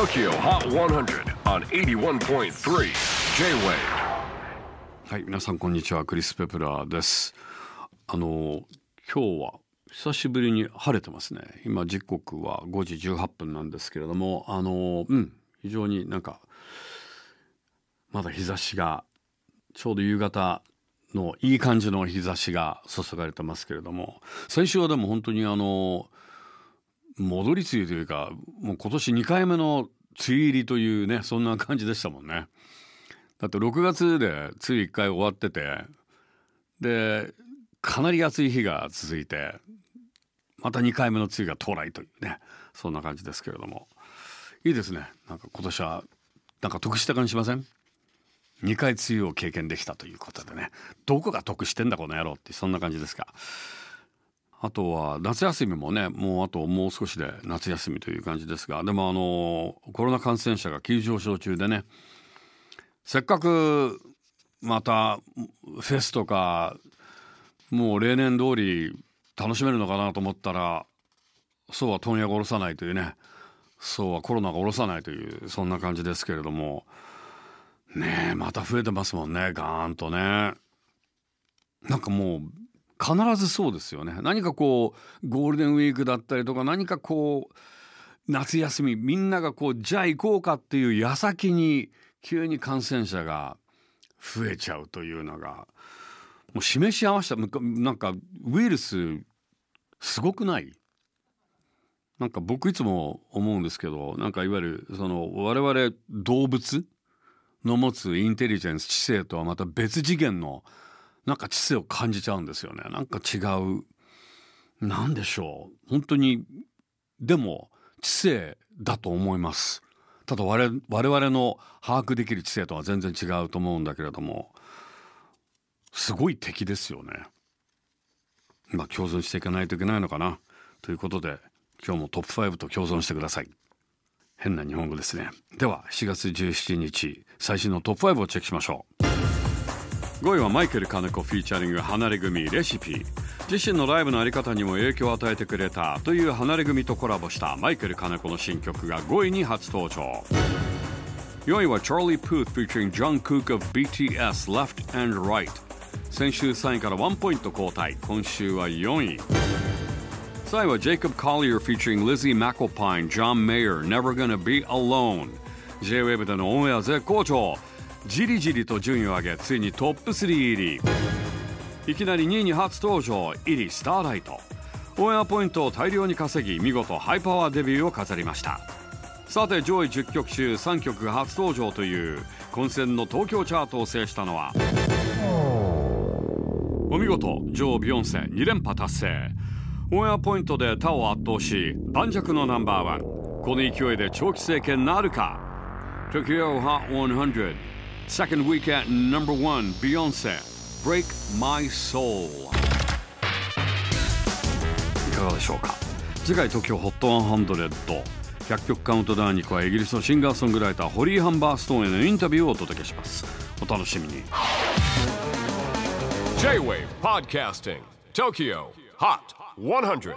TOKYO HOT 100 on 81.3 J-WAVE はい、皆さんこんにちは、クリス・ペプラーです。あの今日は久しぶりに晴れてますね。今時刻は5時18分なんですけれども、あのうん非常になんかまだ日差しがちょうど夕方のいい感じの日差しが注がれてますけれども、先週はでも本当にあの戻り梅雨というか、もう今年2回目の梅雨入りというね、そんな感じでしたもんね。だって6月で梅雨1回終わっててでかなり暑い日が続いてまた2回目の梅雨が到来というねそんな感じですけれども。いいですね。なんか今年はなんか得した感じしません？2回梅雨を経験できたということでね。どこが得してんだこの野郎ってそんな感じですか。あとは夏休みもねもうあともう少しで夏休みという感じですがでもあのコロナ感染者が急上昇中でねせっかくまたフェスとかもう例年通り楽しめるのかなと思ったらそうは問屋が下ろさないというねそうはコロナが下ろさないというそんな感じですけれどもねえまた増えてますもんねガーンとね。なんかもう必ずそうですよね。何かこうゴールデンウィークだったりとか何かこう夏休みみんながこうじゃあ行こうかっていう矢先に急に感染者が増えちゃうというのがもう示し合わせたなんかウイルスすごくない？なんか僕いつも思うんですけどなんかいわゆるその我々動物の持つインテリジェンス知性とはまた別次元のなんか知性を感じちゃうんですよねなんか違うなんでしょう本当にでも知性だと思いますただ我我々の把握できる知性とは全然違うと思うんだけれどもすごい敵ですよね。まあ共存していかないといけないのかなということで今日もトップ5と共存してください。変な日本語ですね。では7月17日最新のトップ5をチェックしましょう。5位はマイケル・カネコフィーチャリング離れ組レシピ。自身のライブのあり方にも影響を与えてくれたという離れ組とコラボしたマイケル・カネコの新曲が5位に初登場。4位はチャーリー・プーフィーチャリング・ジョン・クーク BTS Left and 先週3位からワンポイント交代。今週は4位。3位はジェイコブ・コリアー featuring リジー・マカルパイン・ジョン・メイヤー Never Gonna Be J-WAVE でのオンエア絶好調。じりじりと順位を上げついにトップ3入り。いきなり2位に初登場入り Starlight。オンエアポイントを大量に稼ぎ見事ハイパワーデビューを飾りました。さて上位10曲中3曲が初登場という混戦の東京チャートを制したのはお見事女王ビヨンセ2連覇達成。オンエアポイントで他を圧倒し盤石のナンバーワン。この勢いで長期政権なるか？Tokyo Hot 100 Second weekend number one Beyonce Break My Soul いかがでしょうか次回 TOKYOHOT100 100曲カウントダウンに加えイギリスのシンガーソングライターホリー・ハンバーストーンへのインタビューをお届けしますお楽しみに J-WAVE PODCASTING TOKYO HOT 100